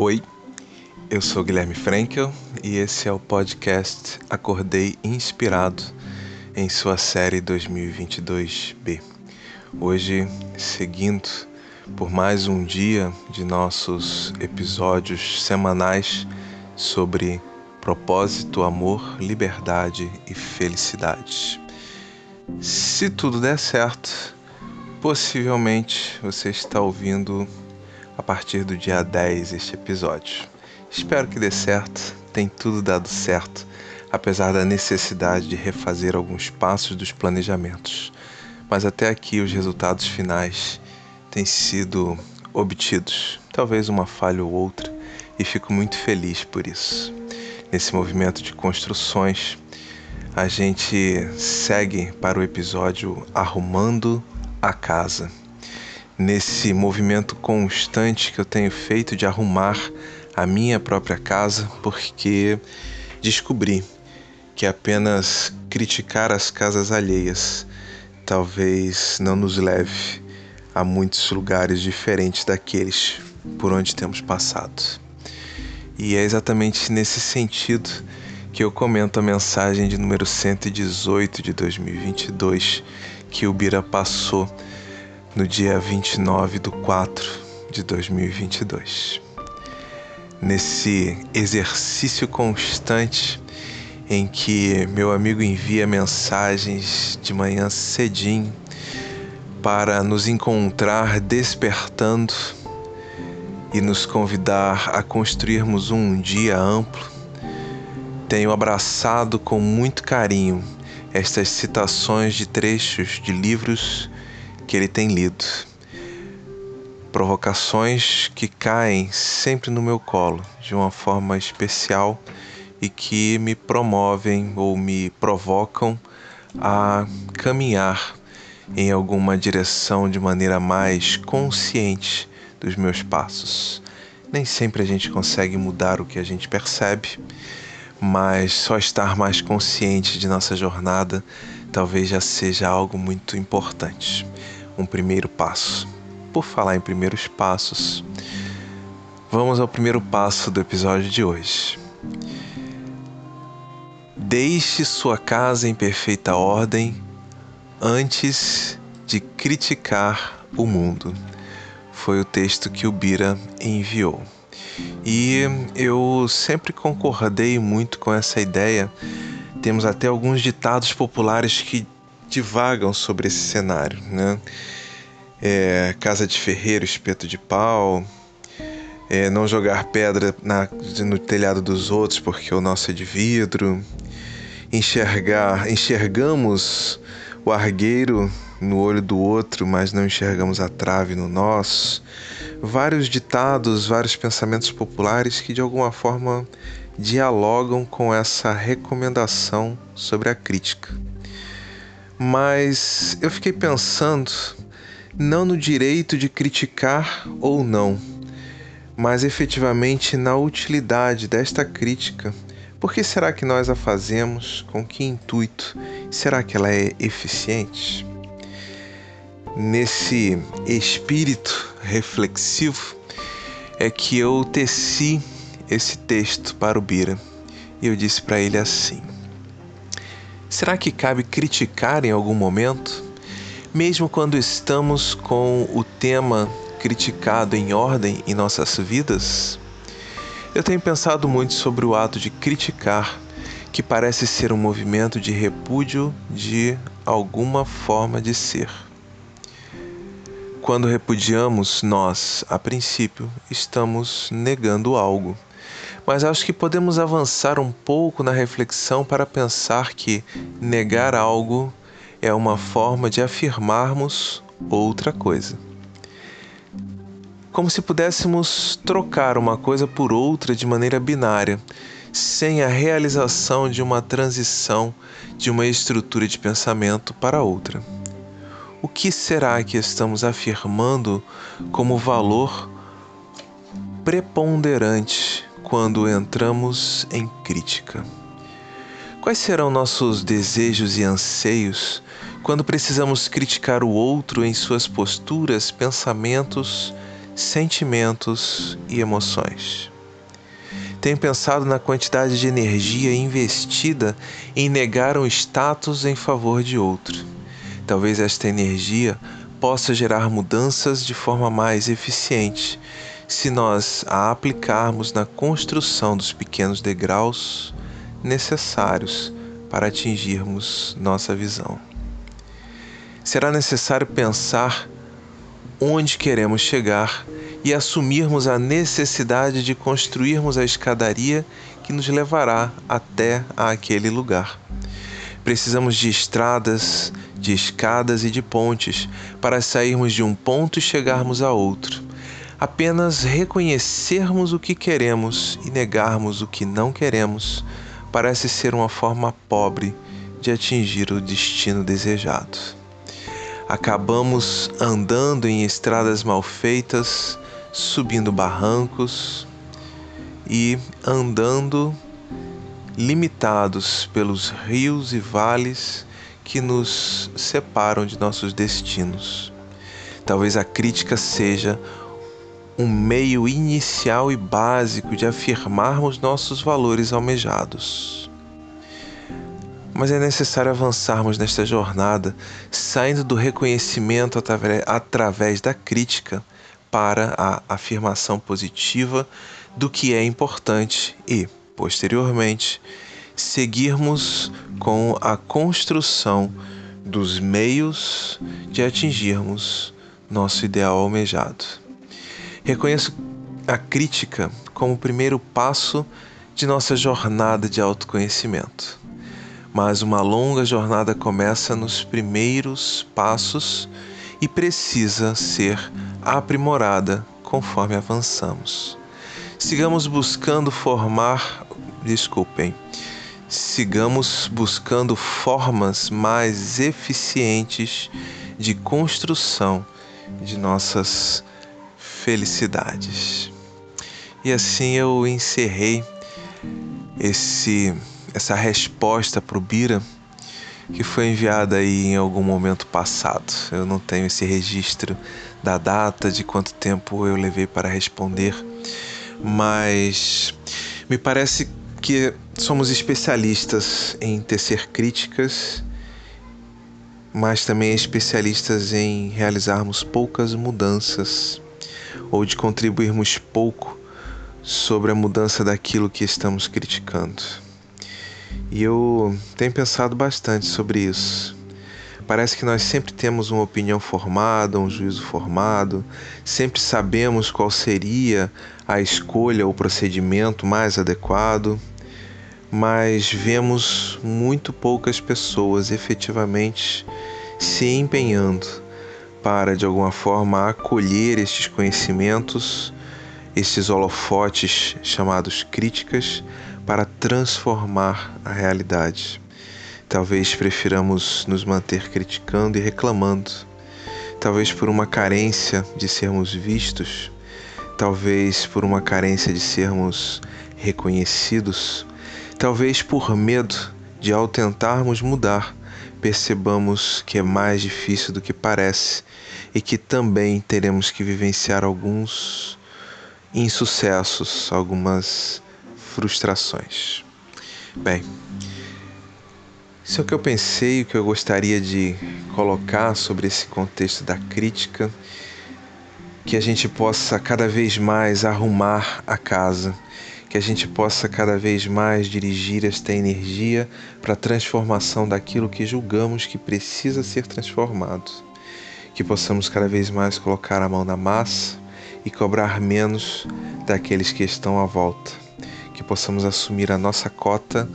Oi, eu sou Guilherme Frankel e esse é o podcast Acordei Inspirado em sua série 2022B. Hoje, seguindo por mais um dia de nossos episódios semanais sobre propósito, amor, liberdade e felicidade. Se tudo der certo, possivelmente você está ouvindo a partir do dia 10 este episódio. Espero que dê certo, tem tudo dado certo, apesar da necessidade de refazer alguns passos dos planejamentos. Mas até aqui os resultados finais têm sido obtidos, talvez uma falha ou outra, e fico muito feliz por isso. Nesse movimento de construções, a gente segue para o episódio Arrumando a Casa nesse movimento constante que eu tenho feito de arrumar a minha própria casa, porque descobri que apenas criticar as casas alheias talvez não nos leve a muitos lugares diferentes daqueles por onde temos passado. E é exatamente nesse sentido que eu comento a mensagem de número 118 de 2022 que o Bira passou no dia 29 de 4 de 2022. Nesse exercício constante em que meu amigo envia mensagens de manhã cedinho para nos encontrar despertando e nos convidar a construirmos um dia amplo, tenho abraçado com muito carinho estas citações de trechos de livros que ele tem lido. Provocações que caem sempre no meu colo de uma forma especial e que me promovem ou me provocam a caminhar em alguma direção de maneira mais consciente dos meus passos. Nem sempre a gente consegue mudar o que a gente percebe, mas só estar mais consciente de nossa jornada talvez já seja algo muito importante um primeiro passo. Por falar em primeiros passos, vamos ao primeiro passo do episódio de hoje. Deixe sua casa em perfeita ordem antes de criticar o mundo. Foi o texto que o Bira enviou. E eu sempre concordei muito com essa ideia. Temos até alguns ditados populares que divagam sobre esse cenário, né? É, casa de ferreiro, espeto de pau, é, não jogar pedra na, no telhado dos outros porque o nosso é de vidro, enxergar, enxergamos o argueiro no olho do outro, mas não enxergamos a trave no nosso. Vários ditados, vários pensamentos populares que de alguma forma dialogam com essa recomendação sobre a crítica mas eu fiquei pensando não no direito de criticar ou não, mas efetivamente na utilidade desta crítica. Por que será que nós a fazemos? Com que intuito? Será que ela é eficiente? Nesse espírito reflexivo é que eu teci esse texto para o Bira e eu disse para ele assim: Será que cabe criticar em algum momento? Mesmo quando estamos com o tema criticado em ordem em nossas vidas? Eu tenho pensado muito sobre o ato de criticar, que parece ser um movimento de repúdio de alguma forma de ser. Quando repudiamos, nós, a princípio, estamos negando algo mas acho que podemos avançar um pouco na reflexão para pensar que negar algo é uma forma de afirmarmos outra coisa. Como se pudéssemos trocar uma coisa por outra de maneira binária, sem a realização de uma transição de uma estrutura de pensamento para outra. O que será que estamos afirmando como valor preponderante quando entramos em crítica? Quais serão nossos desejos e anseios quando precisamos criticar o outro em suas posturas, pensamentos, sentimentos e emoções. Tenho pensado na quantidade de energia investida em negar um status em favor de outro. Talvez esta energia possa gerar mudanças de forma mais eficiente se nós a aplicarmos na construção dos pequenos degraus necessários para atingirmos nossa visão. Será necessário pensar onde queremos chegar e assumirmos a necessidade de construirmos a escadaria que nos levará até aquele lugar. Precisamos de estradas, de escadas e de pontes para sairmos de um ponto e chegarmos a outro. Apenas reconhecermos o que queremos e negarmos o que não queremos parece ser uma forma pobre de atingir o destino desejado. Acabamos andando em estradas mal feitas, subindo barrancos e andando limitados pelos rios e vales que nos separam de nossos destinos. Talvez a crítica seja um meio inicial e básico de afirmarmos nossos valores almejados. Mas é necessário avançarmos nesta jornada, saindo do reconhecimento através da crítica para a afirmação positiva do que é importante e, posteriormente, seguirmos com a construção dos meios de atingirmos nosso ideal almejado. Reconheço a crítica como o primeiro passo de nossa jornada de autoconhecimento. Mas uma longa jornada começa nos primeiros passos e precisa ser aprimorada conforme avançamos. Sigamos buscando formar, desculpem, sigamos buscando formas mais eficientes de construção de nossas felicidades. E assim eu encerrei esse essa resposta para o Bira que foi enviada aí em algum momento passado. Eu não tenho esse registro da data de quanto tempo eu levei para responder, mas me parece que somos especialistas em tecer críticas, mas também especialistas em realizarmos poucas mudanças ou de contribuirmos pouco sobre a mudança daquilo que estamos criticando. E eu tenho pensado bastante sobre isso. Parece que nós sempre temos uma opinião formada, um juízo formado, sempre sabemos qual seria a escolha ou procedimento mais adequado, mas vemos muito poucas pessoas efetivamente se empenhando para de alguma forma acolher estes conhecimentos, estes holofotes chamados críticas, para transformar a realidade. Talvez prefiramos nos manter criticando e reclamando, talvez por uma carência de sermos vistos, talvez por uma carência de sermos reconhecidos, talvez por medo de, ao tentarmos mudar, percebamos que é mais difícil do que parece e que também teremos que vivenciar alguns insucessos, algumas frustrações. Bem, isso é o que eu pensei, o que eu gostaria de colocar sobre esse contexto da crítica, que a gente possa cada vez mais arrumar a casa, que a gente possa cada vez mais dirigir esta energia para a transformação daquilo que julgamos que precisa ser transformado, que possamos cada vez mais colocar a mão na massa e cobrar menos daqueles que estão à volta, que possamos assumir a nossa cota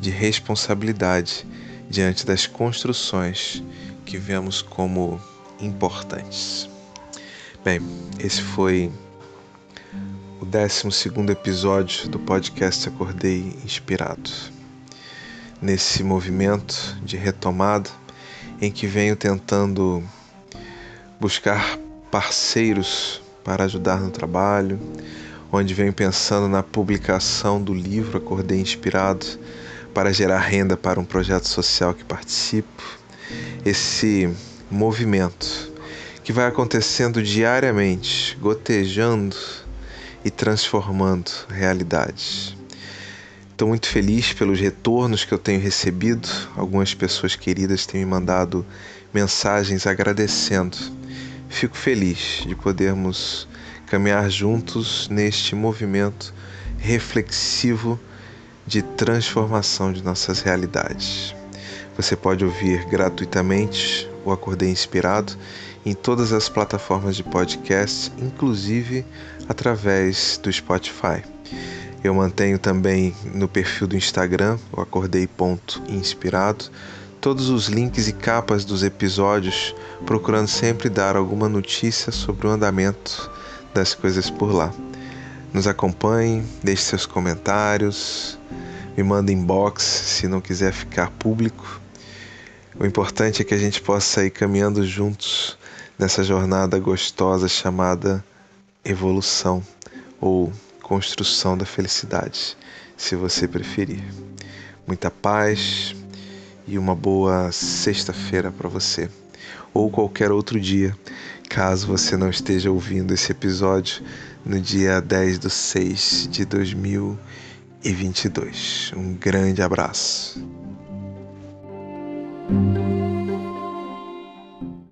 de responsabilidade diante das construções que vemos como importantes. Bem, esse foi 12 episódio do podcast Acordei Inspirado. Nesse movimento de retomada em que venho tentando buscar parceiros para ajudar no trabalho, onde venho pensando na publicação do livro Acordei Inspirado para gerar renda para um projeto social que participo. Esse movimento que vai acontecendo diariamente, gotejando e transformando realidades. Estou muito feliz pelos retornos que eu tenho recebido. Algumas pessoas queridas têm me mandado mensagens agradecendo. Fico feliz de podermos caminhar juntos neste movimento reflexivo de transformação de nossas realidades. Você pode ouvir gratuitamente o Acordei Inspirado em todas as plataformas de podcast, inclusive através do Spotify. Eu mantenho também no perfil do Instagram, o acordei.inspirado, todos os links e capas dos episódios, procurando sempre dar alguma notícia sobre o andamento das coisas por lá. Nos acompanhe, deixe seus comentários, me manda inbox se não quiser ficar público. O importante é que a gente possa ir caminhando juntos nessa jornada gostosa chamada evolução ou construção da felicidade, se você preferir. Muita paz e uma boa sexta-feira para você, ou qualquer outro dia, caso você não esteja ouvindo esse episódio no dia 10 de 6 de 2022. Um grande abraço.